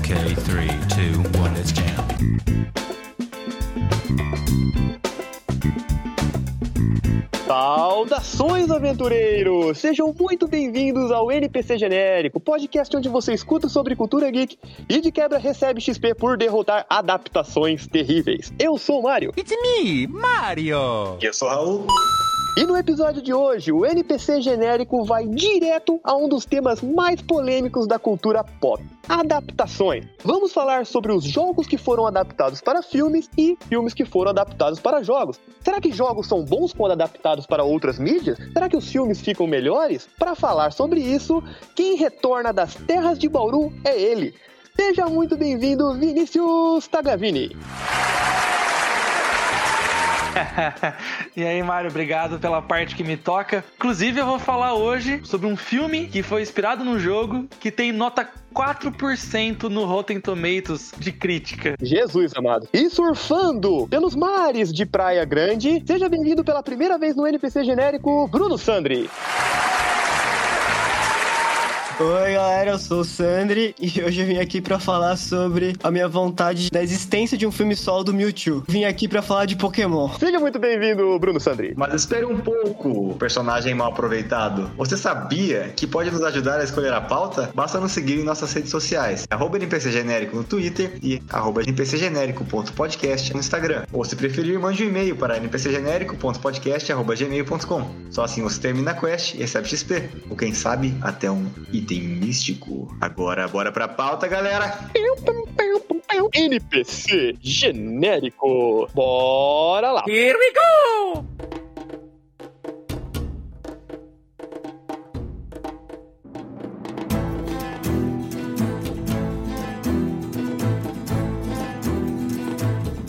Okay, three, two, one, let's jam. Saudações, aventureiros! Sejam muito bem-vindos ao NPC Genérico, podcast onde você escuta sobre cultura geek e de quebra recebe XP por derrotar adaptações terríveis. Eu sou o Mario. It's me, Mario! Eu sou o Raul. E no episódio de hoje, o NPC genérico vai direto a um dos temas mais polêmicos da cultura pop: adaptações. Vamos falar sobre os jogos que foram adaptados para filmes e filmes que foram adaptados para jogos. Será que jogos são bons quando adaptados para outras mídias? Será que os filmes ficam melhores? Para falar sobre isso, quem retorna das terras de Bauru é ele. Seja muito bem-vindo, Vinícius Tagavini. e aí, Mário, obrigado pela parte que me toca. Inclusive, eu vou falar hoje sobre um filme que foi inspirado num jogo que tem nota 4% no Rotten Tomatoes de crítica. Jesus amado. E surfando pelos mares de Praia Grande, seja bem-vindo pela primeira vez no NPC genérico, Bruno Sandri. Oi, galera, eu sou o Sandri e hoje eu vim aqui para falar sobre a minha vontade da existência de um filme solo do Mewtwo. Vim aqui para falar de Pokémon. Seja muito bem-vindo, Bruno Sandri. Mas espere um pouco, personagem mal aproveitado. Você sabia que pode nos ajudar a escolher a pauta? Basta nos seguir em nossas redes sociais. Arroba NPC Genérico no Twitter e arroba npcgenérico.podcast no Instagram. Ou se preferir, mande um e-mail para npcgenérico.podcast.gmail.com. Só assim você termina a quest e recebe XP. Ou quem sabe, até um item místico. Agora, bora pra pauta, galera! NPC genérico. Bora lá. Here we go!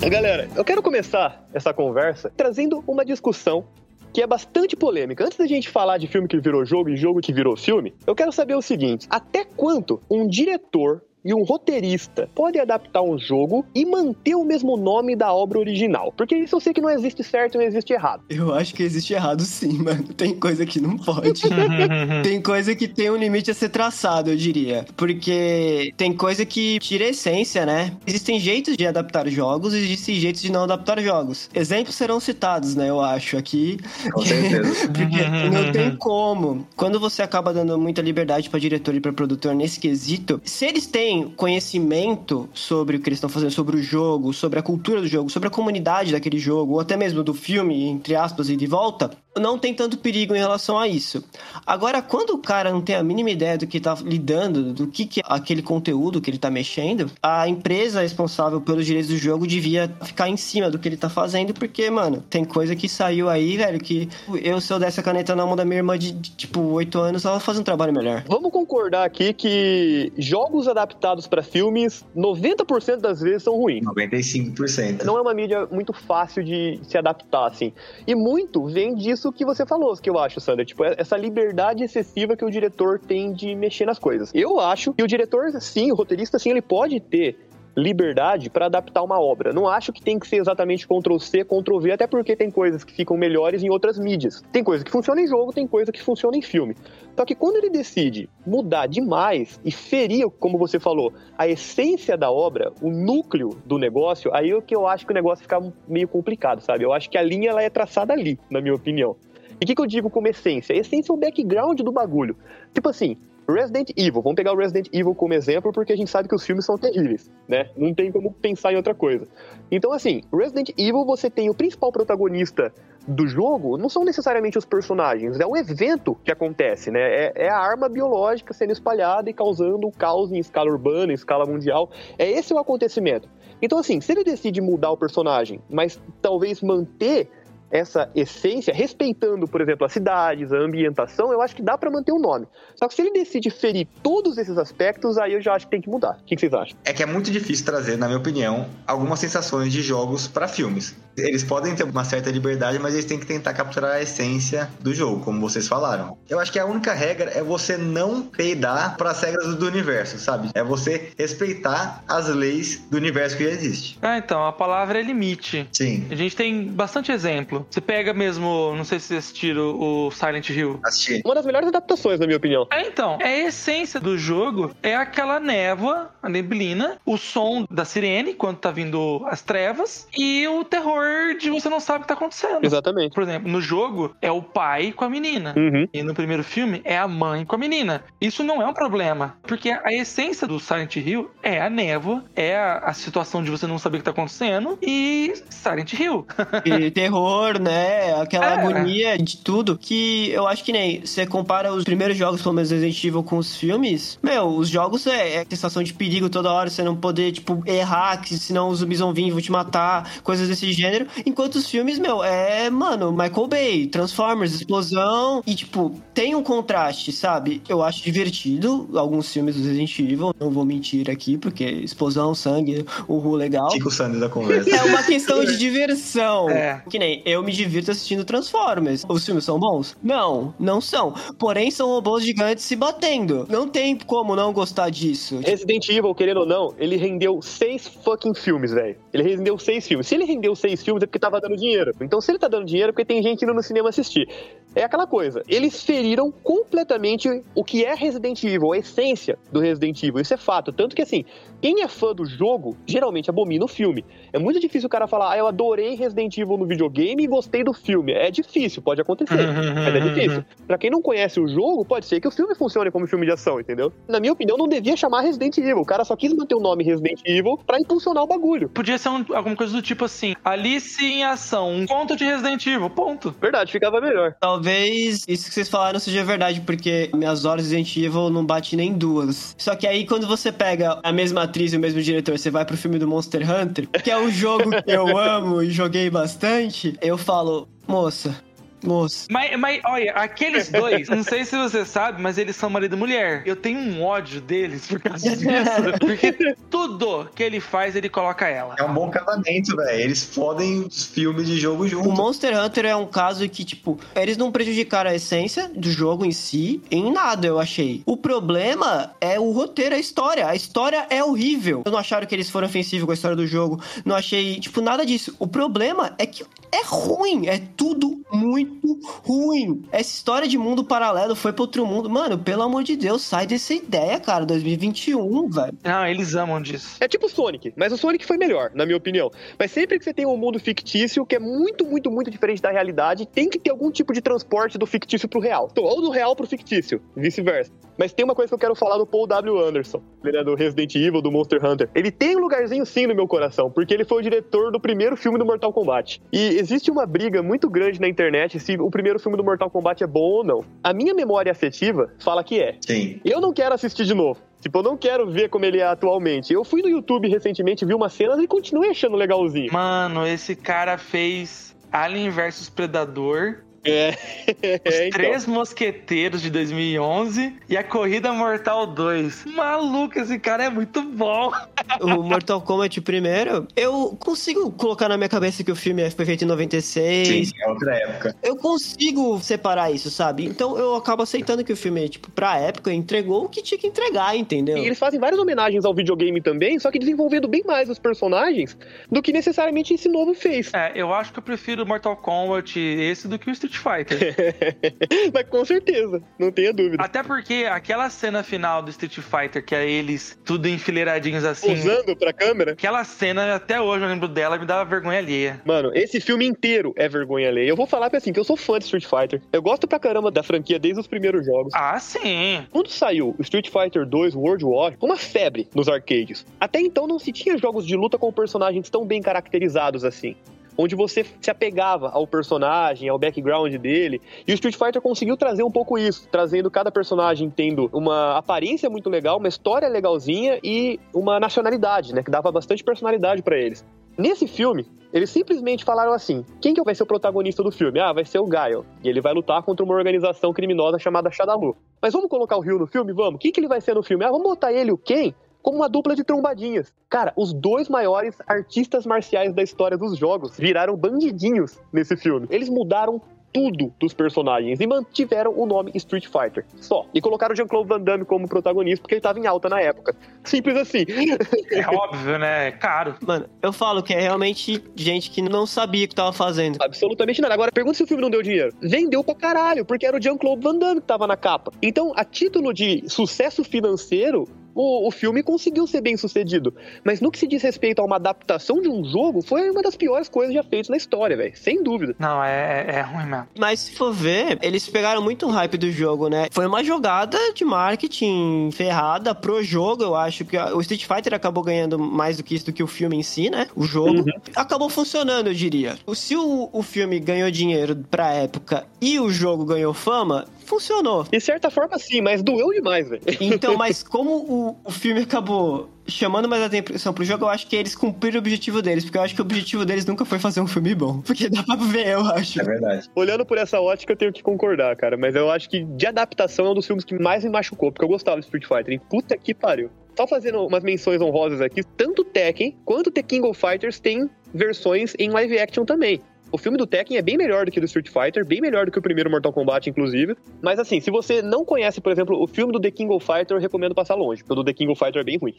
Galera, eu quero começar essa conversa trazendo uma discussão que é bastante polêmica. Antes da gente falar de filme que virou jogo e jogo que virou filme, eu quero saber o seguinte: até quanto um diretor e um roteirista pode adaptar um jogo e manter o mesmo nome da obra original. Porque isso eu sei que não existe certo e não existe errado. Eu acho que existe errado sim, mano. Tem coisa que não pode. tem coisa que tem um limite a ser traçado, eu diria. Porque tem coisa que tira a essência, né? Existem jeitos de adaptar jogos e existem jeitos de não adaptar jogos. Exemplos serão citados, né? Eu acho aqui. Com certeza. Porque não tem como. Quando você acaba dando muita liberdade para diretor e para produtor nesse quesito, se eles têm conhecimento sobre o que eles estão fazendo, sobre o jogo, sobre a cultura do jogo, sobre a comunidade daquele jogo, ou até mesmo do filme, entre aspas, e de volta, não tem tanto perigo em relação a isso. Agora, quando o cara não tem a mínima ideia do que tá lidando, do que, que é aquele conteúdo que ele tá mexendo, a empresa responsável pelos direitos do jogo devia ficar em cima do que ele tá fazendo, porque, mano, tem coisa que saiu aí, velho, que eu, se eu desse a caneta na mão da minha irmã de, de tipo, 8 anos, ela faz um trabalho melhor. Vamos concordar aqui que jogos adaptados para filmes, 90% das vezes são ruins. 95%. Não é uma mídia muito fácil de se adaptar, assim. E muito vem disso que você falou, que eu acho, Sandra. Tipo, essa liberdade excessiva que o diretor tem de mexer nas coisas. Eu acho que o diretor, sim, o roteirista, sim, ele pode ter liberdade para adaptar uma obra. Não acho que tem que ser exatamente Ctrl C, Ctrl V, até porque tem coisas que ficam melhores em outras mídias. Tem coisa que funciona em jogo, tem coisa que funciona em filme. Só que quando ele decide mudar demais e ferir, como você falou, a essência da obra, o núcleo do negócio, aí é que eu acho que o negócio fica meio complicado, sabe? Eu acho que a linha ela é traçada ali, na minha opinião. E o que, que eu digo como essência? Essência é o background do bagulho. Tipo assim, Resident Evil, vamos pegar o Resident Evil como exemplo, porque a gente sabe que os filmes são terríveis, né? Não tem como pensar em outra coisa. Então, assim, Resident Evil, você tem o principal protagonista do jogo, não são necessariamente os personagens, é o evento que acontece, né? É, é a arma biológica sendo espalhada e causando o caos em escala urbana, em escala mundial. É esse o acontecimento. Então, assim, se ele decide mudar o personagem, mas talvez manter essa essência, respeitando, por exemplo, as cidades, a ambientação, eu acho que dá para manter o nome. Só que se ele decide ferir todos esses aspectos, aí eu já acho que tem que mudar. O que vocês acham? É que é muito difícil trazer, na minha opinião, algumas sensações de jogos para filmes. Eles podem ter uma certa liberdade, mas eles têm que tentar capturar a essência do jogo, como vocês falaram. Eu acho que a única regra é você não peidar para as regras do universo, sabe? É você respeitar as leis do universo que já existe. Ah, então, a palavra é limite. Sim. A gente tem bastante exemplo. Você pega mesmo, não sei se vocês assistiram o Silent Hill. Assisti. Uma das melhores adaptações, na minha opinião. É, então, é a essência do jogo é aquela névoa, a neblina, o som da sirene quando tá vindo as trevas e o terror de você não sabe o que tá acontecendo. Exatamente. Por exemplo, no jogo é o pai com a menina. Uhum. E no primeiro filme é a mãe com a menina. Isso não é um problema, porque a essência do Silent Hill é a névoa, é a, a situação de você não saber o que tá acontecendo e Silent Hill. E terror, né? Aquela É. agonia de tudo. Que eu acho que nem você compara os primeiros jogos, pelo menos Resident Evil, com os filmes. Meu, os jogos é, é sensação de perigo toda hora, você não poder, tipo, errar, que senão os zumbis vão vir e vão te matar, coisas desse gênero. Enquanto os filmes, meu, é, mano, Michael Bay, Transformers, explosão. E, tipo, tem um contraste, sabe? Eu acho divertido alguns filmes do Resident Evil. Não vou mentir aqui, porque explosão, sangue, o legal. Fica o Sandy da conversa. É uma questão de diversão. É. Que nem eu me divirto assistindo Transformers. Os filmes são bons? Não, não são. Porém, são robôs gigantes se batendo. Não tem como não gostar disso. Resident Evil, querendo ou não, ele rendeu seis fucking filmes, velho. Ele rendeu seis filmes. Se ele rendeu seis filmes é porque tava dando dinheiro. Então, se ele tá dando dinheiro é porque tem gente indo no cinema assistir. É aquela coisa. Eles feriram completamente o que é Resident Evil, a essência do Resident Evil. Isso é fato. Tanto que, assim, quem é fã do jogo, geralmente abomina o filme. É muito difícil o cara falar, ah, eu adorei Resident Evil no videogame e gostei do filme. É difícil, pode acontecer. mas é difícil. Pra quem não conhece o jogo, pode ser que o filme funcione como filme de ação, entendeu? Na minha opinião, não devia chamar Resident Evil. O cara só quis manter o nome Resident Evil pra impulsionar o bagulho. Podia ser um- alguma coisa do tipo assim: Alice em ação, um conto de Resident Evil, ponto. Verdade, ficava melhor. Talvez isso que vocês falaram seja verdade, porque minhas horas de Resident Evil não bate nem duas. Só que aí, quando você pega a mesma atriz e o mesmo diretor, você vai pro filme do Monster Hunter, que é um jogo que eu amo e joguei bastante, eu falo, moça, moça. Mas, mas, olha, aqueles dois, não sei se você sabe, mas eles são marido e mulher. Eu tenho um ódio deles por causa disso. Porque tudo que ele faz, ele coloca ela. É um bom casamento, velho. Eles fodem os filmes de jogo O junto. Monster Hunter é um caso que, tipo, eles não prejudicaram a essência do jogo em si, em nada, eu achei. O problema é o roteiro, a história. A história é horrível. Eu não acharam que eles foram ofensivos com a história do jogo. Não achei, tipo, nada disso. O problema é que é ruim. É tudo muito ruim. Essa história de mundo paralelo foi pra outro mundo. Mano, pelo amor de Deus, sai dessa ideia, cara. 2021, velho. Não, eles amam disso. É tipo Sonic, mas o Sonic foi melhor, na minha opinião. Mas sempre que você tem um mundo fictício que é muito, muito, muito diferente da realidade, tem que ter algum tipo de transporte do fictício pro real. Então, Ou do real pro fictício, vice-versa. Mas tem uma coisa que eu quero falar do Paul W. Anderson, ele é do Resident Evil, do Monster Hunter. Ele tem um lugarzinho sim no meu coração, porque ele foi o diretor do primeiro filme do Mortal Kombat. E existe uma briga muito grande na internet se o primeiro filme do Mortal Kombat é bom ou não. A minha memória afetiva fala que é. Sim. Eu não quero assistir de novo. Tipo, eu não quero ver como ele é atualmente. Eu fui no YouTube recentemente, vi umas cenas e continuei achando legalzinho. Mano, esse cara fez Alien vs Predador, É, Os é, então. Três Mosqueteiros de 2011 e a Corrida Mortal 2. Maluco, esse cara é muito bom. o Mortal Kombat primeiro, eu consigo colocar na minha cabeça que o filme foi feito em 96. Sim, é outra época. Eu consigo separar isso, sabe? Então eu acabo aceitando que o filme, tipo, pra época, entregou o que tinha que entregar, entendeu? E eles fazem várias homenagens ao videogame também, só que desenvolvendo bem mais os personagens do que necessariamente esse novo fez. É, eu acho que eu prefiro Mortal Kombat esse do que o Street Fighter. Mas com certeza, não tenha dúvida. Até porque aquela cena final do Street Fighter, que é eles tudo enfileiradinhos assim. Usando pra câmera. Aquela cena, até hoje eu lembro dela, me dava vergonha alheia. Mano, esse filme inteiro é vergonha alheia. Eu vou falar que assim, que eu sou fã de Street Fighter. Eu gosto pra caramba da franquia desde os primeiros jogos. Ah, sim. Quando saiu Street Fighter 2 World War, uma febre nos arcades. Até então não se tinha jogos de luta com personagens tão bem caracterizados assim. Onde você se apegava ao personagem, ao background dele. E o Street Fighter conseguiu trazer um pouco isso, trazendo cada personagem tendo uma aparência muito legal, uma história legalzinha e uma nacionalidade, né? Que dava bastante personalidade pra eles. Nesse filme, eles simplesmente falaram assim: quem que vai ser o protagonista do filme? Ah, vai ser o Gaio. E ele vai lutar contra uma organização criminosa chamada Shadalu. Mas vamos colocar o Ryu no filme? Vamos. Quem que ele vai ser no filme? Ah, vamos botar ele, o Ken, como uma dupla de trombadinhas. Cara, os dois maiores artistas marciais da história dos jogos viraram bandidinhos nesse filme. Eles mudaram tudo dos personagens e mantiveram o nome Street Fighter. Só. E colocaram o Jean-Claude Van Damme como protagonista porque ele tava em alta na época. Simples assim. É óbvio, né? É caro. Mano, eu falo que é realmente gente que não sabia o que tava fazendo. Absolutamente nada. Agora, pergunta se o filme não deu dinheiro. Vendeu pra caralho, porque era o Jean-Claude Van Damme que tava na capa. Então, a título de sucesso financeiro, o, o filme conseguiu ser bem sucedido. Mas no que se diz respeito a uma adaptação de um jogo, foi uma das piores coisas já feitas na história, velho. Sem dúvida. Não, é, é, é ruim mesmo. Mas se for ver, eles pegaram muito o hype do jogo, né? Foi uma jogada de marketing ferrada pro jogo, eu acho que o Street Fighter acabou ganhando mais do que isso do que o filme em si, né? O jogo acabou funcionando, eu diria. Se o, o filme ganhou dinheiro pra época e o jogo ganhou fama, funcionou. De certa forma, sim, mas doeu demais, velho. Então, mas como o, o filme acabou chamando mais atenção pro jogo, eu acho que eles cumpriram o objetivo deles, porque eu acho que o objetivo deles nunca foi fazer um filme bom. Porque dá pra ver, eu acho. É verdade. Olhando por essa ótica, eu tenho que concordar, cara. Mas eu acho que de adaptação é um dos filmes que mais me machucou, porque eu gostava de Street Fighter. hein? Puta que pariu. Só fazendo umas menções honrosas aqui, tanto Tekken quanto The King of Fighters tem versões em live action também. O filme do Tekken é bem melhor do que o do Street Fighter, bem melhor do que o primeiro Mortal Kombat, inclusive. Mas assim, se você não conhece, por exemplo, o filme do The King of Fighter, eu recomendo passar longe, porque o do The King of Fighter é bem ruim.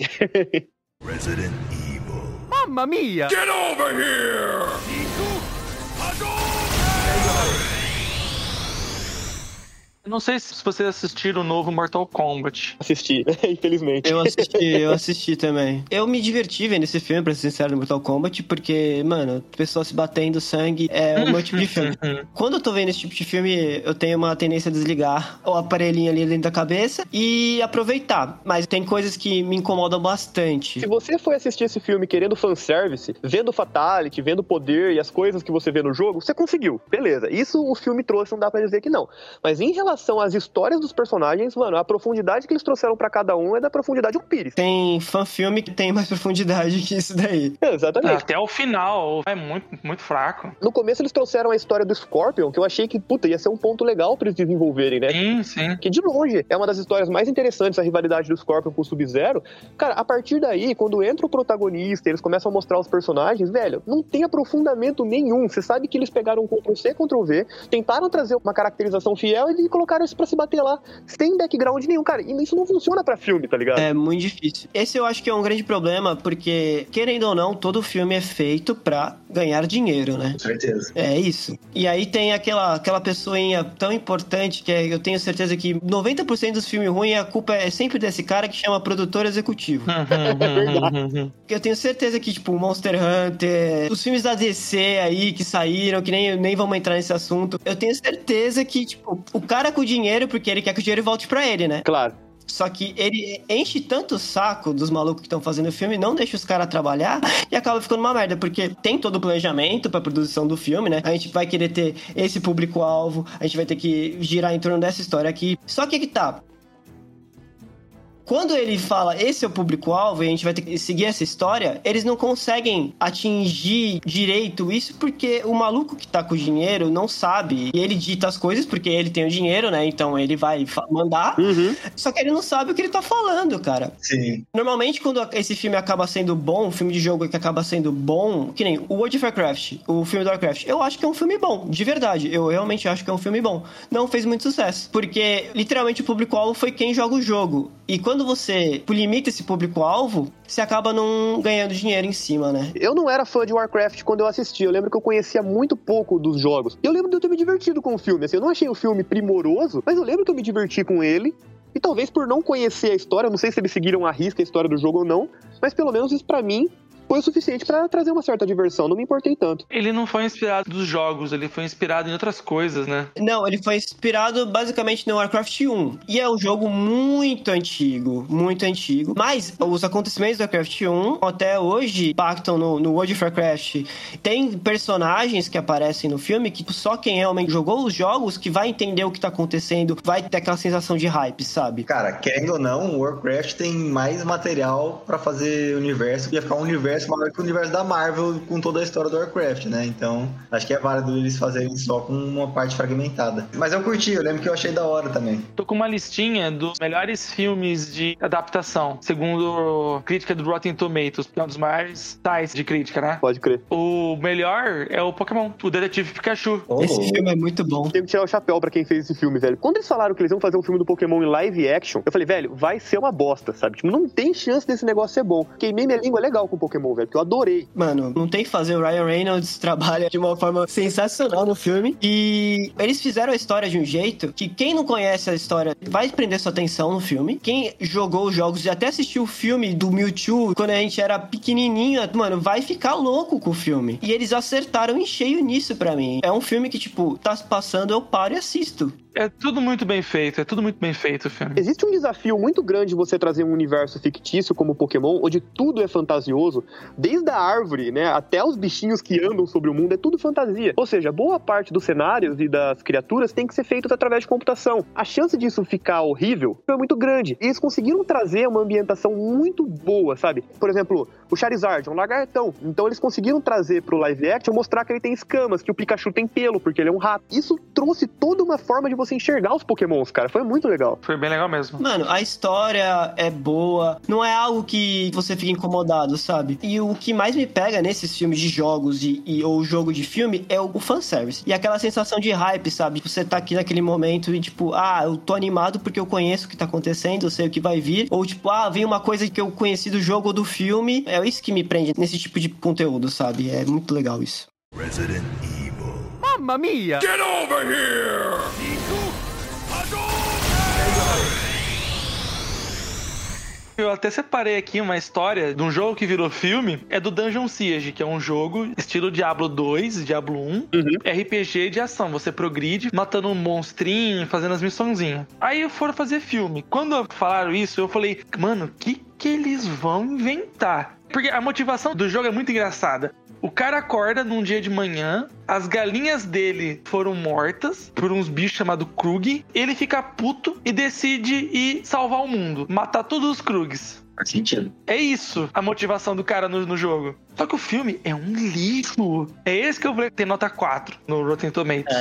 Resident Evil. Mamma mia! Get over here! Não sei se vocês assistiram o novo Mortal Kombat. Assisti, infelizmente. Eu assisti, eu assisti também. Eu me diverti vendo esse filme, pra ser sincero, no Mortal Kombat, porque, mano, pessoas se batendo sangue é o meu tipo de filme. Quando eu tô vendo esse tipo de filme, eu tenho uma tendência a desligar o aparelhinho ali dentro da cabeça e aproveitar. Mas tem coisas que me incomodam bastante. Se você foi assistir esse filme querendo fanservice, vendo Fatality, vendo poder e as coisas que você vê no jogo, você conseguiu. Beleza. Isso o filme trouxe, não dá pra dizer que não. Mas em relação às histórias dos personagens, mano, a profundidade que eles trouxeram pra cada um é da profundidade de um pires. Tem fã-filme que tem mais profundidade que isso daí. É, exatamente. Até o final é muito, muito fraco. No começo eles trouxeram a história do Scorpion, que eu achei que, puta, ia ser um ponto legal pra eles desenvolverem, né? Sim, sim. Que de longe é uma das histórias mais interessantes, a rivalidade do Scorpion com o Sub-Zero. Cara, a partir daí, quando entra o protagonista, eles começam a mostrar os personagens, velho, não tem aprofundamento nenhum. Você sabe que eles pegaram um Ctrl-C, Ctrl-V, tentaram trazer uma caracterização fiel e colocaram isso pra se bater lá, sem background nenhum, cara. E isso não funciona pra filme, tá ligado? É muito difícil. Esse eu acho que é um grande problema, porque, querendo ou não, todo filme é feito pra ganhar dinheiro, né? Com certeza. É isso. E aí tem aquela, aquela pessoinha tão importante que é- eu tenho certeza que 90% dos filmes ruins a culpa é sempre desse cara que chama produtor executivo. Porque eu tenho certeza que, tipo, Monster Hunter, os filmes da DC aí que saíram, que nem, nem vamos entrar nesse assunto, eu tenho certeza que, tipo, o cara com dinheiro, porque ele quer que o dinheiro volte pra ele, né? Claro. Só que ele enche tanto o saco dos malucos que estão fazendo o filme, não deixa os caras trabalhar e acaba ficando uma merda, porque tem todo o planejamento pra produção do filme, né? A gente vai querer ter esse público-alvo, a gente vai ter que girar em torno dessa história aqui. Só que que tá. Quando ele fala esse é o público-alvo e a gente vai ter que seguir essa história, eles não conseguem atingir direito isso porque o maluco que tá com o dinheiro não sabe. E ele dita as coisas porque ele tem o dinheiro, né? Então ele vai mandar. Uhum. Só que ele não sabe o que ele tá falando, cara. Sim. Normalmente, quando esse filme acaba sendo bom, um filme de jogo que acaba sendo bom, que nem o World of Warcraft, o filme do Warcraft, eu acho que é um filme bom, de verdade. Eu realmente acho que é um filme bom. Não fez muito sucesso, porque literalmente o público-alvo foi quem joga o jogo. E quando você limita esse público-alvo, você acaba não ganhando dinheiro em cima, né? Eu não era fã de Warcraft quando eu assisti. Eu lembro que eu conhecia muito pouco dos jogos. Eu lembro de eu ter me divertido com o filme. Assim, eu não achei o filme primoroso, mas eu lembro que eu me diverti com ele. E talvez por não conhecer a história, não sei se eles seguiram a risca a história do jogo ou não, mas pelo menos isso pra mim foi o suficiente pra trazer uma certa diversão. Não me importei tanto. Ele não foi inspirado dos jogos, ele foi inspirado em outras coisas, né? Não, ele foi inspirado basicamente no Warcraft 1. E é um jogo muito antigo, muito antigo. Mas os acontecimentos do Warcraft 1 até hoje impactam no, no World of Warcraft. Tem personagens que aparecem no filme que só quem realmente jogou os jogos que vai entender o que tá acontecendo, vai ter aquela sensação de hype, sabe? Cara, querendo ou não, o Warcraft tem mais material pra fazer universo. Ia ficar um universo universo maior que o universo da Marvel com toda a história do Warcraft, né? Então, acho que é válido eles fazerem só com uma parte fragmentada. Mas eu curti, eu lembro que eu achei da hora também. Tô com uma listinha dos melhores filmes de adaptação, segundo crítica do Rotten Tomatoes, que é um dos maiores sites de crítica, né? Pode crer. O melhor é o Pokémon, o Detetive Pikachu. Ô, Esse filme é muito bom. Tenho que tirar o chapéu pra quem fez esse filme, velho. Quando eles falaram que eles iam fazer um filme do Pokémon em live action, eu falei, velho, vai ser uma bosta, sabe? Tipo, não tem chance desse negócio ser bom. Queimei minha língua legal com o Velho, que eu adorei. Mano, não tem que fazer. O Ryan Reynolds trabalha de uma forma sensacional no filme. E eles fizeram a história de um jeito que quem não conhece a história vai prender sua atenção no filme. Quem jogou os jogos e até assistiu o filme do Mewtwo quando a gente era pequenininho, mano, vai ficar louco com o filme. E eles acertaram em cheio nisso pra mim. É um filme que, tipo, tá passando, eu paro e assisto. É tudo muito bem feito, é tudo muito bem feito o filme. Existe um desafio muito grande você trazer um universo fictício como o Pokémon, onde tudo é fantasioso, desde a árvore, né, até os bichinhos que andam sobre o mundo, é tudo fantasia. Ou seja, boa parte dos cenários e das criaturas tem que ser feitos através de computação. A chance disso ficar horrível é muito grande. E eles conseguiram trazer uma ambientação muito boa, sabe? Por exemplo, o Charizard é um lagartão. Então eles conseguiram trazer pro live action mostrar que ele tem escamas, que o Pikachu tem pelo, porque ele é um rato. Isso trouxe toda uma forma de você enxergar os Pokémons, cara. Foi muito legal. Foi bem legal mesmo. Mano, a história é boa, não é algo que você fica incomodado, sabe? E o que mais me pega nesses filmes de jogos e, e- ou jogo de filme é o, o fanservice. E aquela sensação de hype, sabe? Você tá aqui naquele momento e tipo, ah, eu tô animado porque eu conheço o que tá acontecendo, eu sei o que vai vir. Ou tipo, ah, vem uma coisa que eu conheci do jogo ou do filme. É isso que me prende nesse tipo de conteúdo, sabe? É muito legal isso. Resident Evil. Mamma mia! Get over here! Eu até separei aqui uma história de um jogo que virou filme, é do Dungeon Siege, que é um jogo estilo Diablo 2, Diablo 1, RPG de ação. Você progride, matando um monstrinho, fazendo as missãozinhas. Aí foram fazer filme. Quando falaram isso, eu falei, mano, o que que eles vão inventar? Porque a motivação do jogo é muito engraçada. O cara acorda num dia de manhã, as galinhas dele foram mortas por uns bichos chamados Krug. Ele fica puto e decide ir salvar o mundo, matar todos os Krugs. Faz sentido. É isso a motivação do cara no, no jogo. Só que o filme é um lixo. É esse que eu falei que tem nota 4 no Rotten Tomatoes.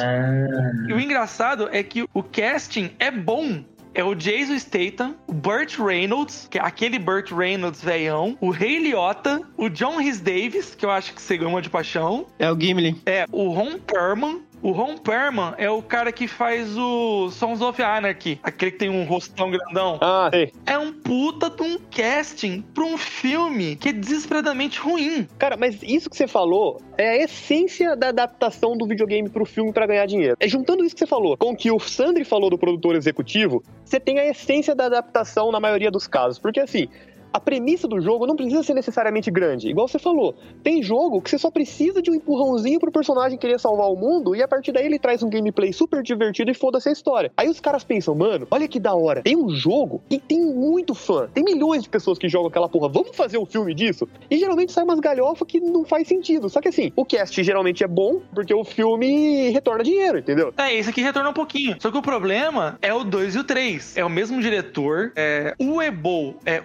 E o engraçado é que o casting é bom. É o Jason Statham, o Burt Reynolds, que é aquele Burt Reynolds veião, o Ray Liotta, o John Rhys Davis, que eu acho que você ama de paixão, É o Gimli. é o Ron Perlman. O Ron Perlman é o cara que faz o Sons of Anarchy, aquele que tem um rostão grandão. Ah, sei. É um puta de um casting pra um filme que é desesperadamente ruim. Cara, mas isso que você falou é a essência da adaptação do videogame pro filme pra ganhar dinheiro. É juntando isso que você falou com o que o Sandri falou do produtor executivo, você tem a essência da adaptação na maioria dos casos. Porque assim. A premissa do jogo não precisa ser necessariamente grande. Igual você falou, tem jogo que você só precisa de um empurrãozinho pro personagem querer salvar o mundo e a partir daí ele traz um gameplay super divertido e foda-se a história. Aí os caras pensam, mano, olha que da hora. Tem um jogo que tem muito fã. Tem milhões de pessoas que jogam aquela porra. Vamos fazer um filme disso? E geralmente sai umas galhofas que não faz sentido. Só que assim, o cast geralmente é bom porque o filme retorna dinheiro, entendeu? É, esse aqui retorna um pouquinho. Só que o problema é o 2 e o 3. É o mesmo diretor, é Uebo, é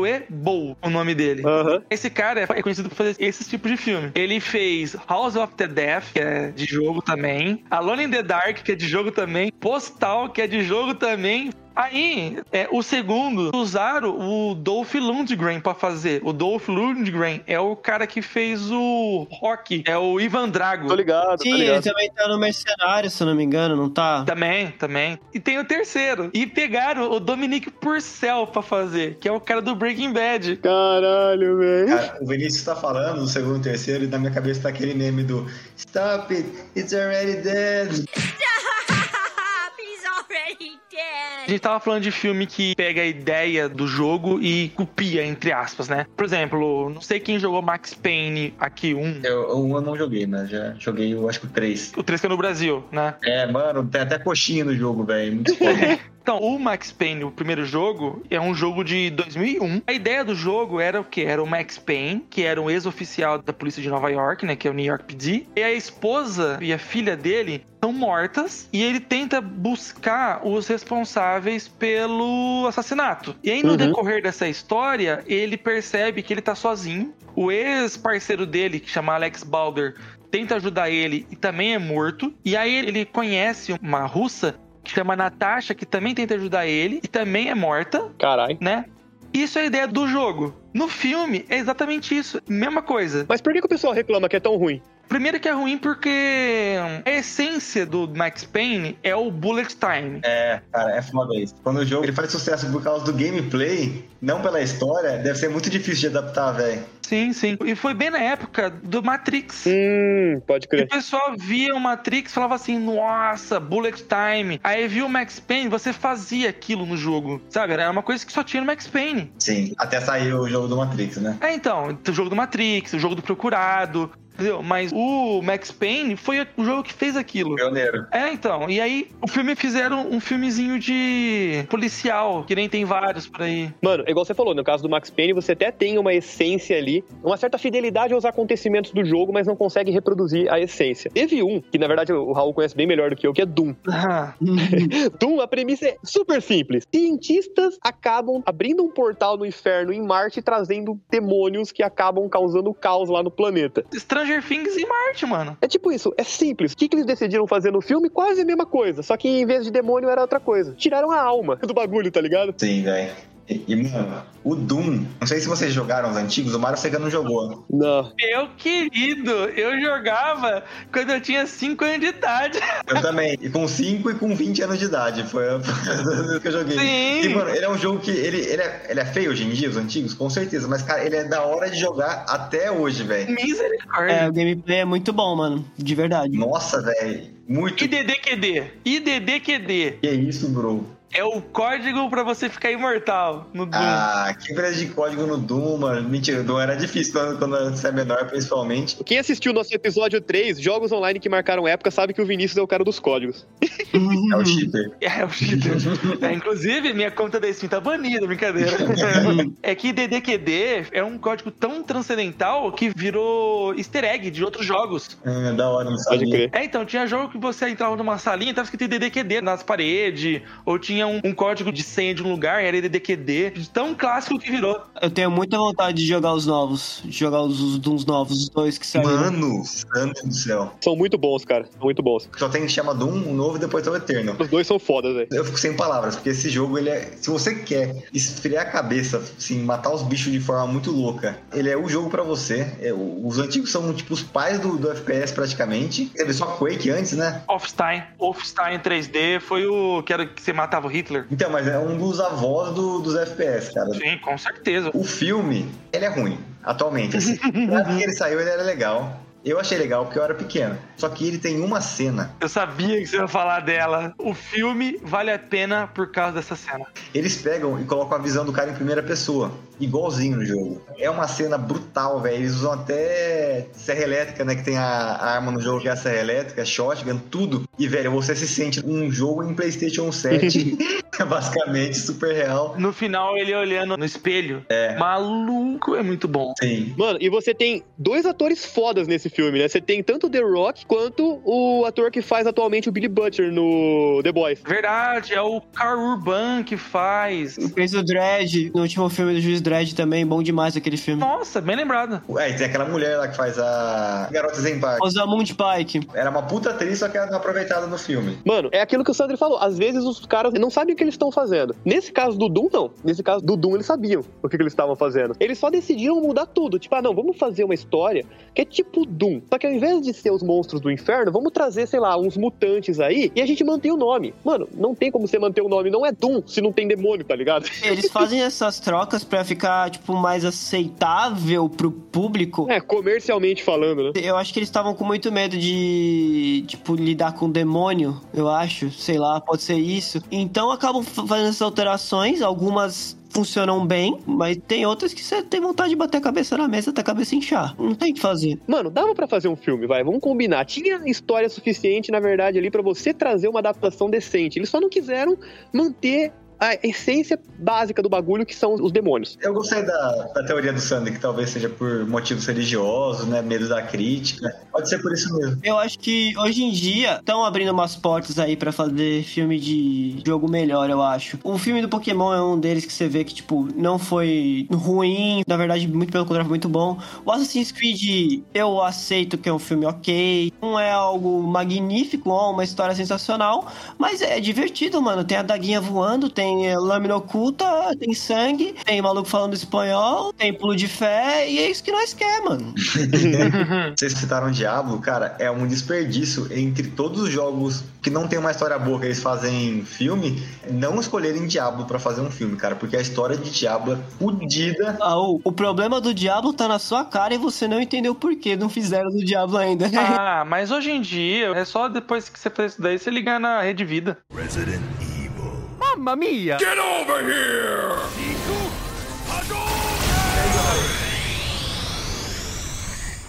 U-W-E Bow, o nome dele. Aham. Esse cara é conhecido por fazer esse tipo de filme. Ele fez House of the Death, que é de jogo também. Alone in the Dark, que é de jogo também. Postal, que é de jogo também. Aí, é, o segundo, usaram o Dolph Lundgren pra fazer. O Dolph Lundgren é o cara que fez o Rock, é o Ivan Drago. Tô ligado, tô Sim, ele ligado. também tá no Mercenário, se eu não me engano, não tá? Também, também. E tem o terceiro. E pegaram o Dominic Purcell pra fazer, que é o cara do Breaking Bad. Caralho, velho. Cara, o Vinícius tá falando do segundo e terceiro e na minha cabeça tá aquele meme do Stop it, it's already dead. He's already A gente tava falando de filme que pega a ideia do jogo e copia, entre aspas, né? Por exemplo, não sei quem jogou Max Payne aqui, um. Eu, um eu não joguei, mas já joguei, eu acho que o 3. O 3 que é no Brasil, né? É, mano, tem até coxinha no jogo, velho. Muito foda. Então, o Max Payne, o primeiro jogo, é um jogo de 2001. A ideia do jogo era o quê? Era o Max Payne, que era um ex-oficial da polícia de Nova York, né? Que é o New York PD. E a esposa e a filha dele são mortas e ele tenta buscar os responsáveis pelo assassinato. E aí, no Uhum. decorrer dessa história, ele percebe que ele tá sozinho. O ex-parceiro dele, que chama Alex Balder, tenta ajudar ele e também é morto. E aí ele conhece uma russa que chama Natasha, que também tenta ajudar ele e também é morta, Caralho. né? Isso é a ideia do jogo. No filme, é exatamente isso. Mesma coisa. Mas por que, que o pessoal reclama que é tão ruim? Primeiro que é ruim porque a essência do Max Payne é o bullet time. É, cara, é foda isso. Quando o jogo ele faz sucesso por causa do gameplay, não pela história, deve ser muito difícil de adaptar, velho. Sim, sim. E foi bem na época do Matrix. Hum, pode E crer. o pessoal via o Matrix e falava assim, nossa, bullet time. Aí viu o Max Payne, você fazia aquilo no jogo, sabe? Era uma coisa que só tinha no Max Payne. Sim, até sair o jogo do Matrix, né? É, então, o jogo do Matrix, o jogo do Procurado, entendeu? Mas o Max Payne foi o jogo que fez aquilo. Pioneiro. É, então. E aí, o filme fizeram um filmezinho de policial, que nem tem vários por aí. Mano, igual você falou, no caso do Max Payne, você até tem uma essência ali, uma certa fidelidade aos acontecimentos do jogo, mas não consegue reproduzir a essência. Teve um, que na verdade o Raul conhece bem melhor do que eu, que é Doom. Ah, Doom, a premissa é super simples. Cientistas acabam abrindo um portal no inferno em Marte e trazendo demônios que acabam causando caos lá no planeta. Stranger Things e Marte, mano. É tipo isso, é simples. O que, que eles decidiram fazer no filme? Quase a mesma coisa. Só que em vez de demônio era outra coisa. Tiraram a alma do bagulho, tá ligado? Sim, velho. E, mano, o Doom, não sei se vocês jogaram os antigos, o Mario Sega não jogou. Não. Meu querido, eu jogava quando eu tinha 5 anos de idade. Eu também. E com 5 e com 20 anos de idade. Foi a que eu joguei. Sim. E, mano, ele é um jogo que. Ele, ele, é, ele é feio hoje em dia, os antigos, com certeza. Mas, cara, ele é da hora de jogar até hoje, velho. Misericórdia. É, o gameplay é muito bom, mano. De verdade. Nossa, velho. Muito. IDDQD. IDDQD. Que isso, bro? É o código pra você ficar imortal no Doom. Ah, que beleza de código no Doom, mano. Mentira, o Doom era difícil quando, quando você é menor, principalmente. Quem assistiu o nosso episódio 3, jogos online que marcaram época, sabe que o Vinícius é o cara dos códigos. É o cheater. É, o cheater. É, inclusive, minha conta da Steam tá banida, brincadeira. é que DDQD é um código tão transcendental que virou easter egg de outros jogos. É, da hora, não Pode crer. É, então, tinha jogo que você entrava numa salinha e tava escrito DDQD nas paredes, ou tinha um, um código de senha de um lugar, era DDQD. De tão clássico que virou. Eu tenho muita vontade de jogar os novos. De jogar os, os Dooms novos, os dois que saíram. Mano, santo do céu. São muito bons, cara. São muito bons. Só tem que chama Doom, o novo e depois tem o Eterno. Os dois são fodas, velho. Eu fico sem palavras, porque esse jogo, ele é. Se você quer esfriar a cabeça, assim, matar os bichos de forma muito louca, ele é o jogo pra você. É, os antigos são, tipo, os pais do, do FPS praticamente. Teve só Quake antes, né? Wolfenstein. Wolfenstein 3D foi o que era que você matava Hitler. Então, mas é um dos avós do- dos FPS, cara. Sim, com certeza. O filme, ele é ruim, atualmente. Assim. Que ele saiu, ele era legal. Eu achei legal porque eu era pequeno. Só que ele tem uma cena. Eu sabia que você ia falar dela. O filme vale a pena por causa dessa cena. Eles pegam e colocam a visão do cara em primeira pessoa, igualzinho no jogo. É uma cena brutal, velho. Eles usam até serra elétrica, né? Que tem a arma no jogo que é a serra elétrica, shotgun, tudo. E, velho, você se sente um jogo em PlayStation 7, basicamente super real. No final, ele olhando no espelho. É. Maluco, é muito bom. Sim. Mano, e você tem dois atores fodas nesse filme, né? Você tem tanto o The Rock quanto o ator que faz atualmente o Billy Butcher no The Boys. Verdade, é o Carl Urban que faz. Fez o Dredd, no último filme do Juiz Dredd também, bom demais aquele filme. Nossa, bem lembrado. É, e tem aquela mulher lá que faz a Garota Exemplar. Rosamund Pike. Era uma puta atriz, só que era aproveitada no filme. Mano, é aquilo que o Sandro falou. Às vezes os caras não sabem o que eles estão fazendo. Nesse caso do Doom, não. Nesse caso do Doom, eles sabiam o que, que eles estavam fazendo. Eles só decidiram mudar tudo. Tipo, ah, não, vamos fazer uma história que é tipo Doom. Só que ao invés de ser os monstros do inferno, vamos trazer, sei lá, uns mutantes aí e a gente mantém o nome. Mano, não tem como você manter o nome. Não é Doom se não tem demônio, tá ligado? Eles fazem essas trocas pra ficar, tipo, mais aceitável pro público. É, comercialmente falando, né? Eu acho que eles estavam com muito medo de, tipo, lidar com o demônio, eu acho. Sei lá, pode ser isso. Então acabam fa- fazendo essas alterações, algumas funcionam bem, mas tem outras que você tem vontade de bater a cabeça na mesa até a cabeça inchar. Não tem o que fazer. Mano, dava pra fazer um filme, vai, vamos combinar. Tinha história suficiente, na verdade, ali pra você trazer uma adaptação decente. Eles só não quiseram manter a essência básica do bagulho, que são os demônios. Eu gostei da, da teoria do Sander, que talvez seja por motivos religiosos, né? Medo da crítica. Pode ser por isso mesmo. Eu acho que hoje em dia estão abrindo umas portas aí pra fazer filme de jogo melhor, eu acho. O filme do Pokémon é um deles que você vê que, tipo, não foi ruim, na verdade, muito pelo contrário, foi muito bom. O Assassin's Creed, eu aceito que é um filme ok. Não é algo magnífico, ó, uma história sensacional, mas é divertido, mano. Tem a daguinha voando, tem é, lâmina oculta, tem sangue, tem maluco falando espanhol, tem pulo de fé, e é isso que nós quer, mano. Vocês citaram Diablo, cara, é um desperdício entre todos os jogos que não tem uma história boa que eles fazem filme, não escolherem Diablo pra fazer um filme, cara, porque a história de Diablo é fodida. Ah, o, o problema do Diablo tá na sua cara e você não entendeu por que não fizeram do Diablo ainda. Ah, mas hoje em dia é só depois que você faz isso daí você ligar na Rede Vida. Resident. Mamma mia! Get over here!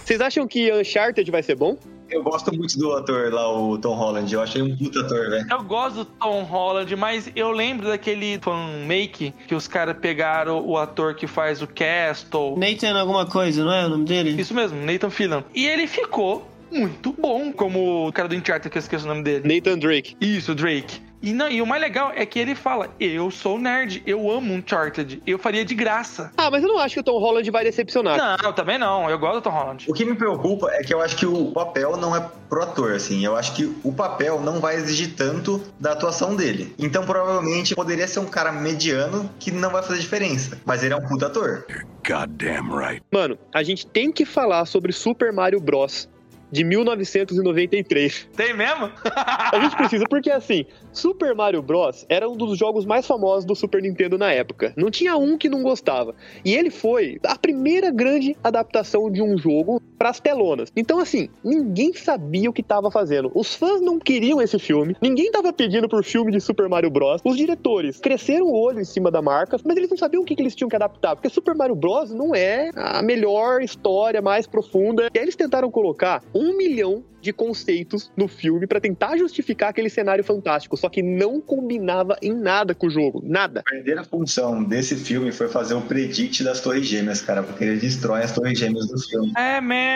Vocês acham que Uncharted vai ser bom? Eu gosto muito do ator lá, o Tom Holland. Eu achei um puta ator, velho. Eu gosto do Tom Holland, mas eu lembro daquele fan-make que os caras pegaram o ator que faz o Castle. Nathan alguma coisa, não é o nome dele? Isso mesmo, Nathan Fillion. E ele ficou muito bom como o cara do Uncharted, que eu esqueço o nome dele. Nathan Drake. Isso, Drake. E, não, e o mais legal é que ele fala: Eu sou nerd, eu amo Uncharted, eu faria de graça. Ah, mas eu não acho que o Tom Holland vai decepcionar. Não, também não, eu gosto do Tom Holland. O que me preocupa é que eu acho que o papel não é pro ator, assim. Eu acho que o papel não vai exigir tanto da atuação dele. Então, provavelmente, poderia ser um cara mediano que não vai fazer diferença. Mas ele é um puta ator. Goddamn right. Mano, a gente tem que falar sobre Super Mario Bros. De 1993. Tem mesmo? A gente precisa, porque assim, Super Mario Bros. era um dos jogos mais famosos do Super Nintendo na época. Não tinha um que não gostava. E ele foi a primeira grande adaptação de um jogo para as telonas. Então, assim, ninguém sabia o que estava fazendo. Os fãs não queriam esse filme, ninguém estava pedindo por filme de Super Mario Bros. Os diretores cresceram o olho em cima da marca, mas eles não sabiam o que, que eles tinham que adaptar, porque Super Mario Bros. não é a melhor história mais profunda. E aí eles tentaram colocar um milhão de conceitos no filme para tentar justificar aquele cenário fantástico, só que não combinava em nada com o jogo, nada. A verdadeira função desse filme foi fazer o predict das Torres Gêmeas, cara, porque ele destrói as Torres Gêmeas do filme. É mesmo.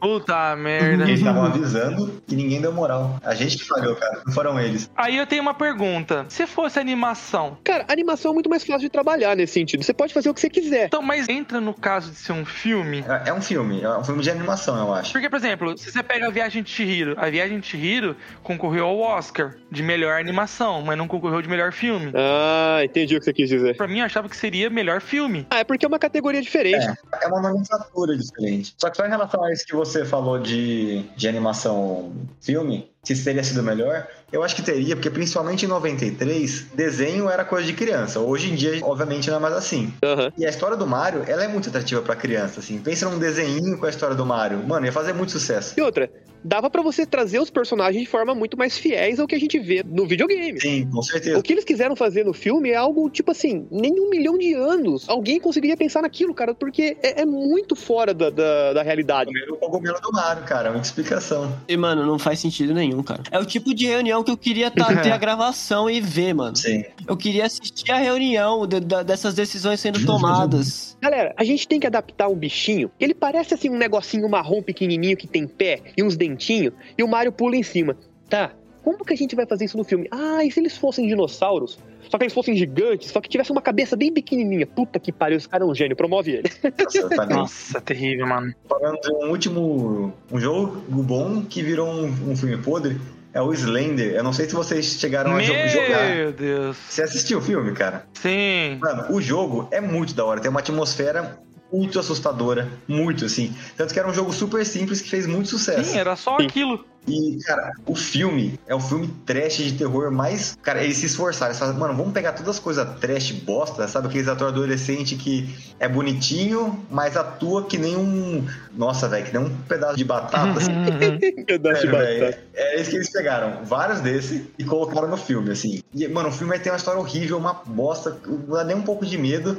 Puta merda. Eles estavam avisando e ninguém deu moral. A gente que falhou, cara, não foram eles. Aí eu tenho uma pergunta. Se fosse animação, Cara, animação é muito mais fácil de trabalhar nesse sentido. Você pode fazer o que você quiser. então, mas entra no caso de ser um filme? É é um filme, é um filme de animação, eu acho. Porque, por exemplo, se você pega a Viagem de Chihiro, a Viagem de Chihiro concorreu ao Oscar de melhor animação, mas não concorreu de melhor filme. Ah, entendi o que você quis dizer. Pra mim, eu achava que seria melhor filme. Ah, é porque é uma categoria diferente. É, é uma nomenclatura diferente. Só que só em relação isso que você falou de, de animação filme, se teria sido melhor, eu acho que teria, porque principalmente em 93, desenho era coisa de criança. Hoje em dia, obviamente, não é mais assim. Aham. E a história do Mario, ela é muito atrativa pra criança, assim. Pensa num desenho com a história do Mario. Mano, ia fazer muito sucesso. E outra, dava pra você trazer os personagens de forma muito mais fiéis ao que a gente vê no videogame. Sim, com certeza. O que eles quiseram fazer no filme é algo, tipo assim, nem um milhão de anos alguém conseguiria pensar naquilo, cara, porque é, é muito fora da, da, da realidade. O cogumelo do Mario, cara, muita explicação. E, mano, não faz sentido nenhum, cara. É o tipo de reunião que eu queria tá, ter a gravação e ver, mano. Sim. Eu queria assistir a reunião de- da- dessas decisões sendo tomadas. Galera, a gente tem que adaptar um bichinho. Ele parece assim um negocinho marrom pequenininho que tem pé e uns dentinhos e o Mario pula em cima. Tá, como que a gente vai fazer isso no filme? Ah, e se eles fossem dinossauros? Só que eles fossem gigantes, só que tivesse uma cabeça bem pequenininha. Puta que pariu, esse cara é um gênio, promove ele. Nossa, tá bem. Nossa, terrível, mano. Falando de um último um jogo bom que virou um, um filme podre, é o Slender. Eu não sei se vocês chegaram a jo- jogar. Meu Deus. Você assistiu o filme, cara? Sim. Mano, o jogo é muito da hora. Tem uma atmosfera muito assustadora. Muito, assim. Tanto que era um jogo super simples que fez muito sucesso. Sim, era só Sim. aquilo. E, cara, o filme é o filme trash de terror mais. Cara, eles se esforçaram. Eles falaram, mano, vamos pegar todas as coisas trash bosta, sabe? Aqueles atores adolescente que é bonitinho, mas atua que nem um. Nossa, velho, que nem um pedaço de batata. assim. Pedaço de Sério, velho. batata. É isso que eles pegaram. Vários desses e colocaram no filme, assim. E, mano, o filme tem uma história horrível, uma bosta, não dá nem um pouco de medo.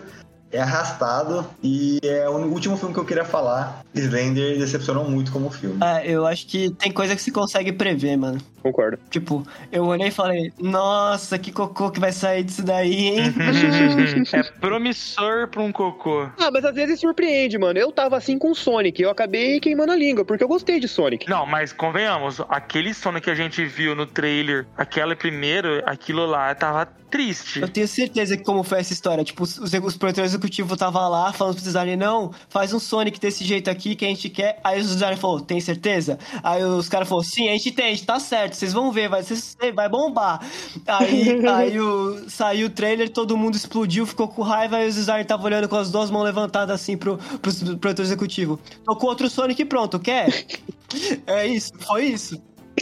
É arrastado e é o último filme que eu queria falar. Slender decepcionou muito como filme. Ah, eu acho que tem coisa que se consegue prever, mano. Concordo. Tipo, eu olhei e falei, nossa, que cocô que vai sair disso daí, hein? é promissor pra um cocô. Ah, mas às vezes surpreende, mano. Eu tava assim com Sonic, eu acabei queimando a língua, porque eu gostei de Sonic. Não, mas convenhamos, aquele Sonic que a gente viu no trailer, aquela primeiro, aquilo lá tava triste. Eu tenho certeza que como foi essa história, tipo, os, os produtores executivos tava lá falando pro designer, não, faz um Sonic desse jeito aqui que a gente quer. Aí os designers falou, tem certeza? Aí os caras falaram, sim, a gente tem, a gente tá certo, vocês vão ver, vai, vocês- vai bombar. Aí, aí o, saiu o trailer, todo mundo explodiu, ficou com raiva, aí os designers estavam olhando com as duas mãos levantadas assim pro, pros produtores executivos. Tocou outro Sonic e pronto, quer? É isso, foi isso.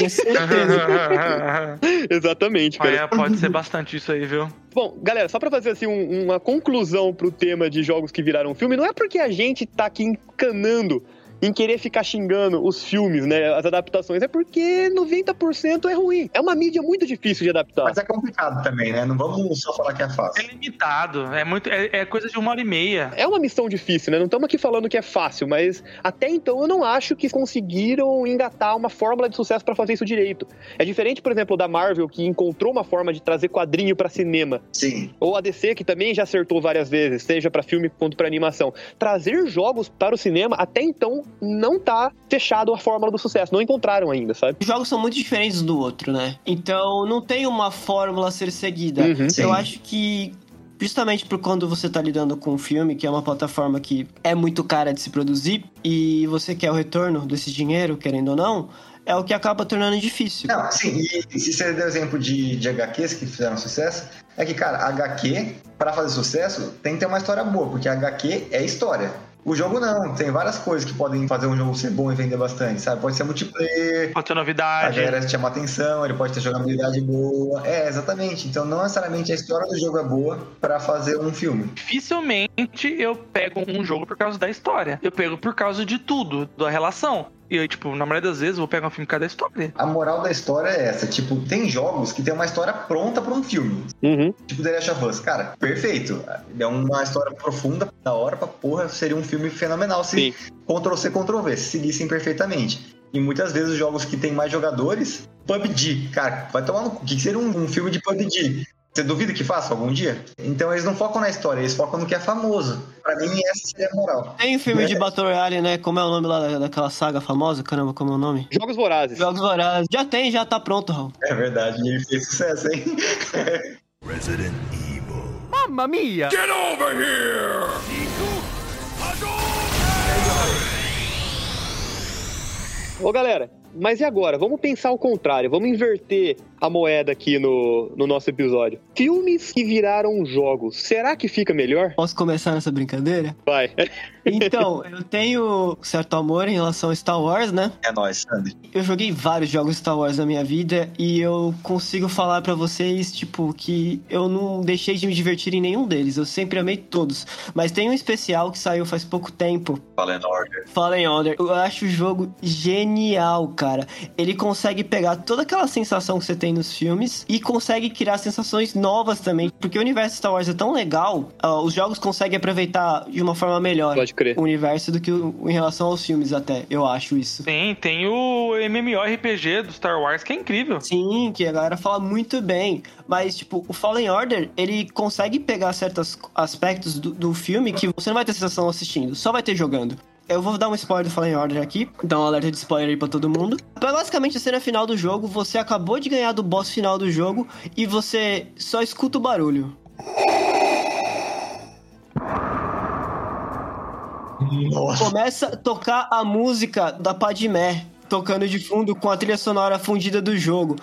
Certeza. Exatamente, cara. Olha, pode ser bastante isso aí, viu? Bom, galera, só pra fazer assim um- uma conclusão pro tema de jogos que viraram filme, não é porque a gente tá aqui encanando em querer ficar xingando os filmes, né, as adaptações, é porque 90% é ruim. É uma mídia muito difícil de adaptar. Mas é complicado também, né? Não vamos só falar que é É fácil. limitado, é muito, é, é coisa de uma hora e meia. É uma missão difícil, né? Não estamos aqui falando que é fácil, mas até então eu não acho que conseguiram engatar uma fórmula de sucesso pra fazer isso direito. É diferente, por exemplo, da Marvel, que encontrou uma forma de trazer quadrinho pra cinema. Sim. Ou a DC, que também já acertou várias vezes, seja pra filme quanto pra animação. Trazer jogos para o cinema, até então, não tá fechado a fórmula do sucesso. Não encontraram ainda, sabe? Os jogos são muito diferentes do outro, né? Então não tem uma fórmula a ser seguida. Uhum. Eu acho que justamente por quando você tá lidando com um filme, que é uma plataforma que é muito cara de se produzir, e você quer o retorno desse dinheiro, querendo ou não, é o que acaba tornando difícil. Não, sim, e se você deu exemplo de, de HQs que fizeram sucesso, é que, cara, HQ, pra fazer sucesso, tem que ter uma história boa, porque HQ é história. O jogo não, tem várias coisas que podem fazer um jogo ser bom e vender bastante, sabe? Pode ser multiplayer, Pode ter a novidade. galera chama atenção, ele pode ter jogabilidade boa. É, exatamente. Então não necessariamente a história do jogo é boa pra fazer um filme. Dificilmente eu pego um jogo por causa da história. Eu pego por causa de tudo, da relação. E eu, tipo, na maioria das vezes, eu vou pegar um filme por causa da história. A moral da história é essa, tipo, tem jogos que tem uma história pronta pra um filme. Uhum. Tipo The Last of Us, cara, perfeito. É uma história profunda, da hora pra porra, seria um filme fenomenal se. Ctrl-C, Ctrl-V, se seguissem perfeitamente. E muitas vezes os jogos que tem mais jogadores, PUBG, cara, vai tomar no cu. O que que seria um, um filme de PUBG? Você duvida que faça algum dia? Então eles não focam na história, eles focam no que é famoso. Pra mim, essa seria a moral. Tem filme de Battle Royale, né? Como é o nome lá da- daquela saga famosa? Caramba, como é o nome? Jogos Vorazes. Jogos Vorazes. Já tem, já tá pronto, Raul. É verdade, ele fez sucesso, hein? Resident Evil. Mamma mia! Get over here! Ô, galera, mas e agora? Vamos pensar ao contrário. Vamos inverter a moeda aqui no, no nosso episódio. Filmes que viraram jogos. Será que fica melhor? Posso começar nessa brincadeira? Vai. Então, eu tenho certo amor em relação a Star Wars, né? É nóis, Sandy. Eu joguei vários jogos Star Wars na minha vida e eu consigo falar pra vocês, tipo, que eu não deixei de me divertir em nenhum deles. Eu sempre amei todos. Mas tem um especial que saiu faz pouco tempo, Fallen Order. Fallen Order. Eu acho o jogo genial, cara. Ele consegue pegar toda aquela sensação que você tem nos filmes e consegue criar sensações novas também. Porque o universo Star Wars é tão legal, ah, os jogos conseguem aproveitar de uma forma melhor Pode crer. o universo do que o- em relação aos filmes, até. Eu acho isso. Tem, tem o MMORPG do Star Wars, que é incrível. Sim, que a galera fala muito bem. Mas, tipo, o Fallen Order, ele consegue pegar certos aspectos do, do filme que você não vai ter sensação assistindo, só vai ter jogando. Eu vou dar um spoiler do Fallen Order aqui, dar um alerta de spoiler aí pra todo mundo. Mas, basicamente, a cena final do jogo, você acabou de ganhar do boss final do jogo e você só escuta o barulho. Nossa. Começa a tocar a música da Padmé, tocando de fundo com a trilha sonora fundida do jogo.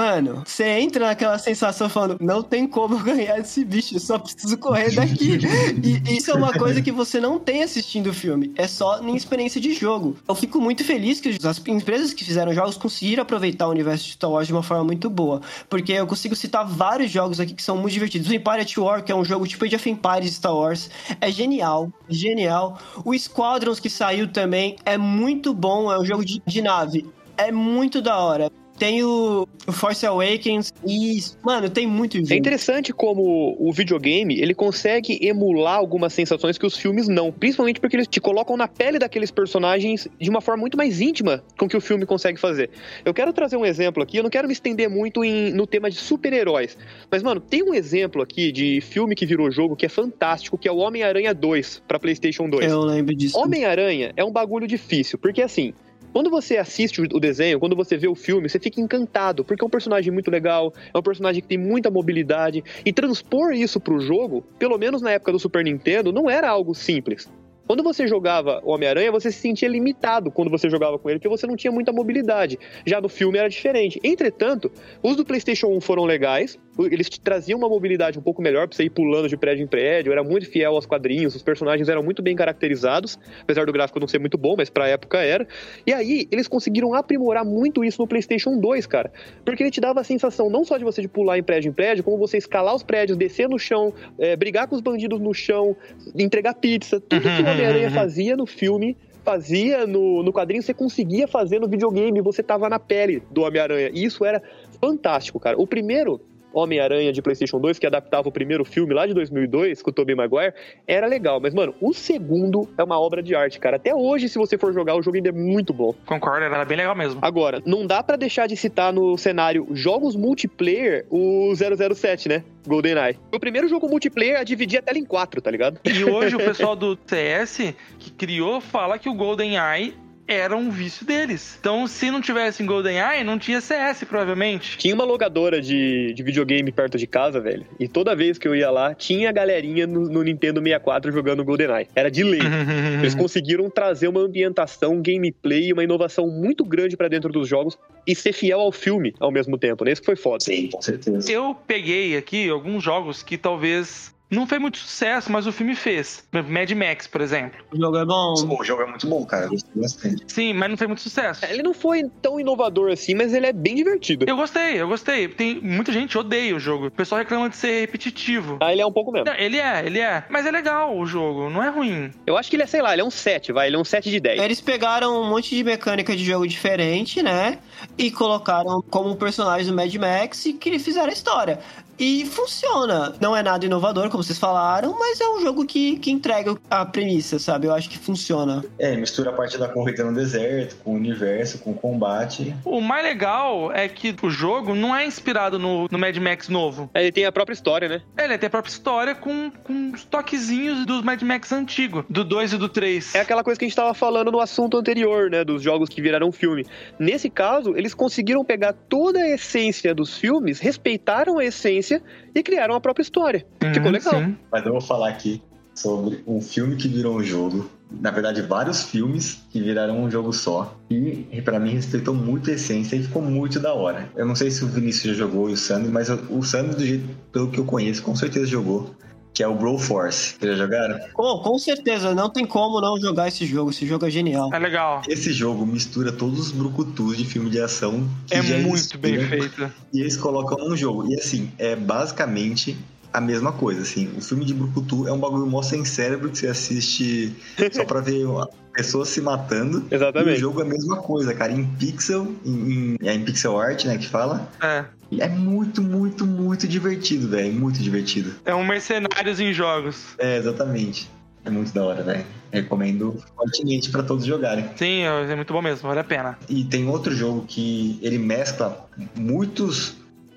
Mano, você entra naquela sensação falando, não tem como ganhar esse bicho, eu só preciso correr daqui. e isso é uma coisa que você não tem assistindo o filme, é só em experiência de jogo. Eu fico muito feliz que as empresas que fizeram jogos conseguiram aproveitar o universo de Star Wars de uma forma muito boa, porque eu consigo citar vários jogos aqui que são muito divertidos. O Empire at War, que é um jogo tipo Age of Empires Star Wars, é genial, genial. O Squadrons que saiu também é muito bom, é um jogo de, de nave. É muito da hora. Tem o, Force Awakens e, mano, tem muito jogo. É interessante como o videogame, ele consegue emular algumas sensações que os filmes não. Principalmente porque eles te colocam na pele daqueles personagens de uma forma muito mais íntima com que o filme consegue fazer. Eu quero trazer um exemplo aqui, eu não quero me estender muito em, no tema de super-heróis. Mas, mano, tem um exemplo aqui de filme que virou jogo que é fantástico, que é o Homem-Aranha 2 pra PlayStation 2. Eu lembro disso. Homem-Aranha é um bagulho difícil, porque assim, quando você assiste o desenho, quando você vê o filme, você fica encantado, porque é um personagem muito legal, é um personagem que tem muita mobilidade, e transpor isso pro jogo, pelo menos na época do Super Nintendo, não era algo simples. Quando você jogava o Homem-Aranha, você se sentia limitado quando você jogava com ele, porque você não tinha muita mobilidade. Já no filme era diferente. Entretanto, os do PlayStation 1 foram legais, eles te traziam uma mobilidade um pouco melhor pra você ir pulando de prédio em prédio, era muito fiel aos quadrinhos, os personagens eram muito bem caracterizados, apesar do gráfico não ser muito bom, mas pra época era. E aí, eles conseguiram aprimorar muito isso no PlayStation 2, cara. Porque ele te dava a sensação não só de você de pular em prédio em prédio, como você escalar os prédios, descer no chão, é, brigar com os bandidos no chão, entregar pizza, tudo que o Homem-Aranha fazia no filme fazia no, no quadrinho, você conseguia fazer no videogame, você tava na pele do Homem-Aranha. E isso era fantástico, cara. O primeiro Homem-Aranha de PlayStation 2, que adaptava o primeiro filme lá de 2002, com o Tobey Maguire, era legal. Mas, mano, o segundo é uma obra de arte, cara. Até hoje, se você for jogar, o jogo ainda é muito bom. Concordo, era bem legal mesmo. Agora, não dá pra deixar de citar no cenário jogos multiplayer o 007, né? GoldenEye. O primeiro jogo multiplayer a dividir a tela em quatro, tá ligado? E hoje o pessoal do CS que criou fala que o GoldenEye era um vício deles. Então, se não tivesse em GoldenEye, não tinha CS, provavelmente. Tinha uma locadora de, de videogame perto de casa, velho. E toda vez que eu ia lá, tinha a galerinha no, no Nintendo 64 jogando GoldenEye. Era de lei. Eles conseguiram trazer uma ambientação, gameplay e uma inovação muito grande pra dentro dos jogos e ser fiel ao filme ao mesmo tempo, né? Isso que foi foda. Sim, com certeza. Eu peguei aqui alguns jogos que talvez não fez muito sucesso, mas o filme fez. Mad Max, por exemplo. O jogo é bom. O jogo é muito bom, cara. Eu gostei bastante. Sim, mas não fez muito sucesso. Ele não foi tão inovador assim, mas ele é bem divertido. Eu gostei, eu gostei. Tem muita gente que odeia o jogo. O pessoal reclama de ser repetitivo. Ah, ele é um pouco mesmo. Não, ele é, ele é. Mas é legal o jogo, não é ruim. Eu acho que ele é, sei lá, ele é um 7, vai. Ele é um 7 de 10. Eles pegaram um monte de mecânica de jogo diferente, né? E colocaram como personagens do Mad Max e que fizeram a história. E funciona. Não é nada inovador, como vocês falaram, mas é um jogo que, que entrega a premissa, sabe? Eu acho que funciona. É, mistura a parte da corrida no deserto, com o universo, com o combate. O mais legal é que o jogo não é inspirado no, no Mad Max novo. Ele tem a própria história, né? Ele tem a própria história com, com os toquezinhos dos Mad Max antigo, do 2 e do 3. É aquela coisa que a gente tava falando no assunto anterior, né? Dos jogos que viraram filme. Nesse caso, eles conseguiram pegar toda a essência dos filmes, respeitaram a essência e criaram a própria história. Ficou Hum, legal. sim. Mas eu vou falar aqui sobre um filme que virou um jogo. Na verdade, vários filmes que viraram um jogo só. E, pra mim, respeitou muito a essência e ficou muito da hora. Eu não sei se o Vinícius já jogou e o Sandro, mas o Sandro, do jeito, pelo que eu conheço, com certeza jogou. Que é o Bro Force. Vocês já jogaram? Com, com certeza, não tem como não jogar esse jogo. Esse jogo é genial. É legal. Esse jogo mistura todos os brucutus de filme de ação. que É já muito bem feito. E eles colocam num jogo. E assim, é basicamente a mesma coisa, assim. O filme de Brucutu é um bagulho mó sem cérebro que você assiste só pra ver pessoas se matando. E o Exatamente. jogo é a mesma coisa, cara. Em pixel, em, em, é em pixel art, né, que fala. É. E é muito, muito, muito divertido, velho. Muito divertido. É um mercenários em jogos. É, exatamente. É muito da hora, velho. Recomendo fortemente pra todos jogarem. Sim, é muito bom mesmo, vale a pena. E tem outro jogo que ele mescla muitos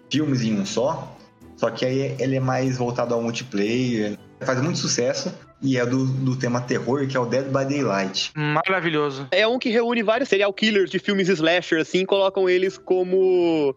filmes em um só, só que aí ele é mais voltado ao multiplayer, faz muito sucesso e é do, do tema terror, que é o Dead by Daylight. Maravilhoso. É um que reúne vários serial killers de filmes slasher, assim, e colocam eles como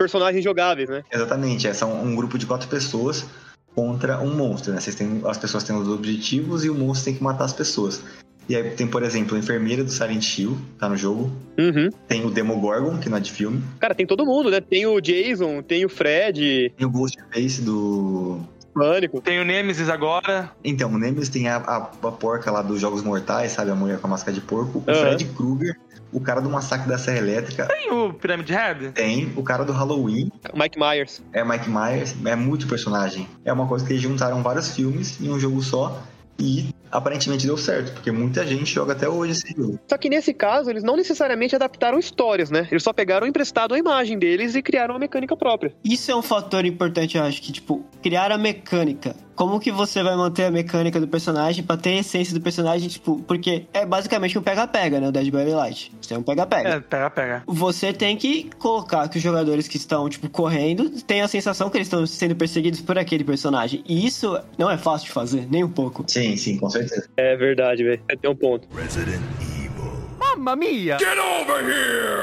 personagens jogáveis, né? Exatamente, é são um grupo de quatro pessoas contra um monstro, né? Vocês têm, as pessoas têm os objetivos e o monstro tem que matar as pessoas. E aí tem, por exemplo, a enfermeira do Silent Hill, tá no jogo. Uhum. Tem o Demogorgon, que não é de filme. Cara, tem todo mundo, né? Tem o Jason, tem o Fred, Tem o Ghostface do. Pânico. Tem o Nemesis agora. Então, o Nemesis tem a, a, a porca lá dos Jogos Mortais, sabe? A mulher com a máscara de porco. O Aham. Fred Krueger, o cara do massacre da Serra Elétrica. Tem o Pyramid Head. Tem o cara do Halloween, Mike Myers. é Mike Myers, é muito personagem. É uma coisa que eles juntaram vários filmes em um jogo só e aparentemente deu certo, porque muita gente joga até hoje esse jogo. Só que nesse caso, eles não necessariamente adaptaram histórias, né? Eles só pegaram emprestado a imagem deles e criaram uma mecânica própria. Isso é um fator importante, eu acho, que, tipo, criar a mecânica. Como que você vai manter a mecânica do personagem pra ter a essência do personagem, tipo, porque é basicamente um pega-pega, né? O Dead by Daylight. Você é um pega-pega. É, pega, pega. Você tem que colocar que os jogadores que estão, tipo, correndo tenham a sensação que eles estão sendo perseguidos por aquele personagem. E isso não é fácil de fazer, nem um pouco. Sim, sim, com certeza. É verdade, velho. Tem um ponto. Resident Evil. Mamma mia! Get over here!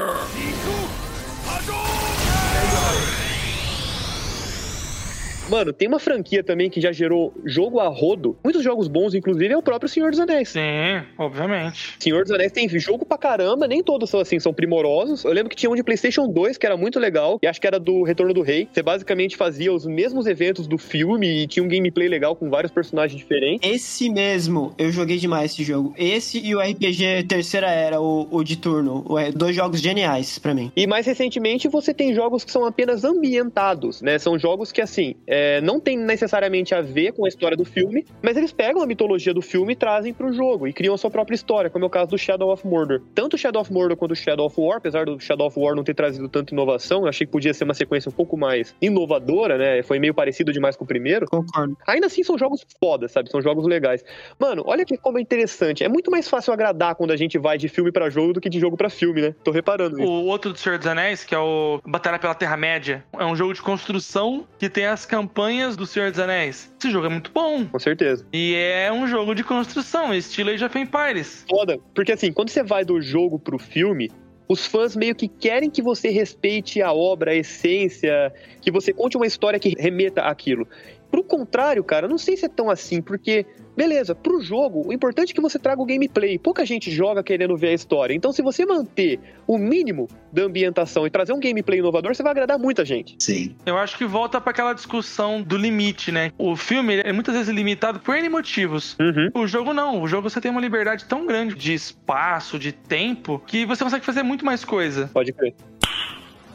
Mano, tem uma franquia também que já gerou jogo a rodo. Muitos jogos bons, inclusive, é o próprio Senhor dos Anéis. Sim, obviamente. Senhor dos Anéis tem jogo pra caramba, nem todos são assim, são primorosos. Eu lembro que tinha um de PlayStation 2 que era muito legal, e acho que era do Retorno do Rei. Você basicamente fazia os mesmos eventos do filme e tinha um gameplay legal com vários personagens diferentes. Esse mesmo, eu joguei demais esse jogo. Esse e o RPG Terceira Era, o, o de turno. É, Dois jogos geniais pra mim. E mais recentemente você tem jogos que são apenas ambientados, né? São jogos que, assim, é, não tem necessariamente a ver com a história do filme, mas eles pegam a mitologia do filme e trazem pro jogo e criam a sua própria história, como é o caso do Shadow of Mordor. Tanto o Shadow of Mordor quanto o Shadow of War, apesar do Shadow of War não ter trazido tanta inovação, eu achei que podia ser uma sequência um pouco mais inovadora, né? Foi meio parecido demais com o primeiro. Concordo. Ainda assim, são jogos fodas, sabe? São jogos legais. Mano, olha que como é interessante. É muito mais fácil agradar quando a gente vai de filme pra jogo do que de jogo pra filme, né? Tô reparando isso. O outro do Senhor dos Anéis, que é o Batalha pela Terra-média, é um jogo de construção que tem as campanhas do Senhor dos Anéis. Esse jogo é muito bom. Com certeza. E é um jogo de construção, estilo Age of Empires. Foda. Porque assim, quando você vai do jogo pro filme, os fãs meio que querem que você respeite a obra, a essência, que você conte uma história que remeta àquilo. Pro contrário, cara, eu não sei se é tão assim, porque, beleza, pro jogo, o importante é que você traga o gameplay. Pouca gente joga querendo ver a história. Então, se você manter o mínimo da ambientação e trazer um gameplay inovador, você vai agradar muita gente. Sim. Eu acho que volta pra aquela discussão do limite, né? O filme é muitas vezes limitado por N motivos. Uhum. O jogo não. O jogo você tem uma liberdade tão grande de espaço, de tempo, que você consegue fazer muito mais coisa. Pode crer.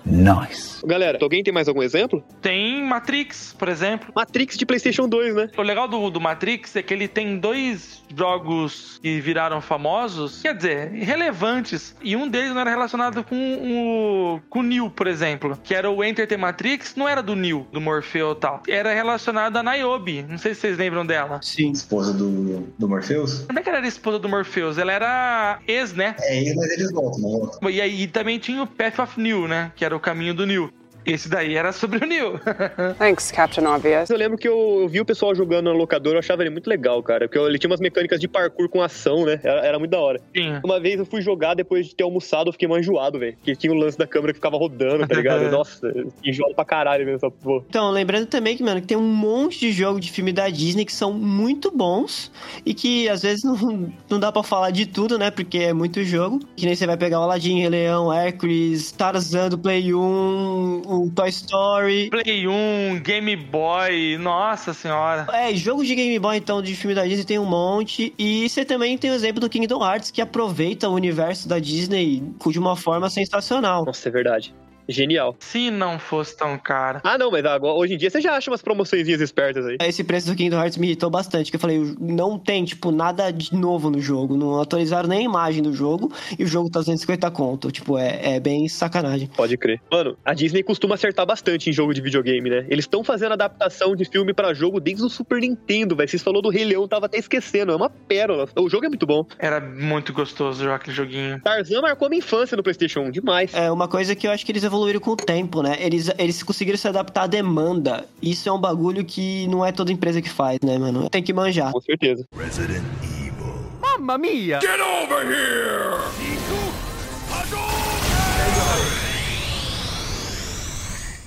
Nice. Galera, alguém tem mais algum exemplo? Tem Matrix, por exemplo. Matrix de PlayStation 2, né? O legal do, do Matrix é que ele tem dois jogos que viraram famosos, quer dizer, relevantes. E um deles não era relacionado com o, com o Neo, por exemplo. Que era o Enter the Matrix, não era do Neo, do Morpheu e tal. Era relacionado a Niobe. Não sei se vocês lembram dela. Sim. Esposa do, do Morpheus? Como é que ela era esposa do Morpheus? Ela era ex, né? É, mas eles voltam, não voltam. E aí também tinha o Path of Neo, né? Que era o caminho do Neo. Esse daí era sobre o Neo. Thanks, Captain Obvious. Eu lembro que eu, eu vi o pessoal jogando na locadora, eu achava ele muito legal, cara. Porque ele tinha umas mecânicas de parkour com ação, né? Era, era muito da hora. Tinha. Uma vez eu fui jogar depois de ter almoçado, eu fiquei mais enjoado, velho. Porque tinha o lance da câmera que ficava rodando, tá ligado? Nossa, enjoado pra caralho mesmo essa porra. Então, lembrando também que, mano, que tem um monte de jogo de filme da Disney que são muito bons e que às vezes não, não dá pra falar de tudo, né? Porque é muito jogo. Que nem você vai pegar o Aladdin, Rei Leão, Hércules, Tarzan do Play 1, Toy Story. Play 1, Game Boy, nossa senhora. É, jogo de Game Boy, então, de filme da Disney tem um monte. E você também tem o exemplo do Kingdom Hearts, que aproveita o universo da Disney de uma forma sensacional. Nossa, é verdade. Genial. Se não fosse tão cara. Ah, não, mas agora, hoje em dia você já acha umas promoçõezinhas espertas aí. Esse preço do Kingdom Hearts me irritou bastante, que eu falei, não tem, tipo, nada de novo no jogo. Não atualizaram nem a imagem do jogo e o jogo tá 250 conto. Tipo, é, é bem sacanagem. Pode crer. Mano, a Disney costuma acertar bastante em jogo de videogame, né? Eles estão fazendo adaptação de filme pra jogo desde o Super Nintendo, velho. Vocês falou do Rei Leão, tava até esquecendo. É uma pérola. O jogo é muito bom. Era muito gostoso jogar aquele joguinho. Tarzan marcou minha infância no PlayStation 1, demais. É uma coisa que eu acho que eles evoluíram com o tempo, né? Eles, eles conseguiram se adaptar à demanda. Isso é um bagulho que não é toda empresa que faz, né, mano? Tem que manjar. Com certeza. Resident Evil. Mamma mia! Get over here!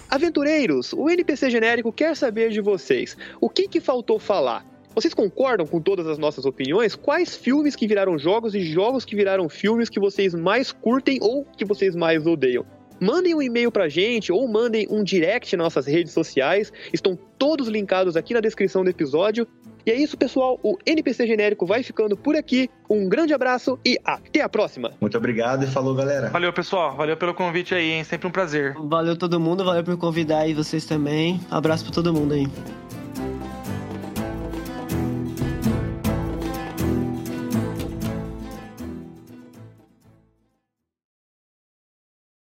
Aventureiros, o NPC genérico quer saber de vocês. O que que faltou falar? Vocês concordam com todas as nossas opiniões? Quais filmes que viraram jogos e jogos que viraram filmes que vocês mais curtem ou que vocês mais odeiam? Mandem um e-mail pra gente ou mandem um direct nas nossas redes sociais. Estão todos linkados aqui na descrição do episódio. E é isso, pessoal. O NPC genérico vai ficando por aqui. Um grande abraço e até a próxima. Muito obrigado e falou, galera. Valeu, pessoal. Valeu pelo convite aí, hein? Sempre um prazer. Valeu todo mundo, valeu por convidar aí vocês também. Abraço pra todo mundo aí.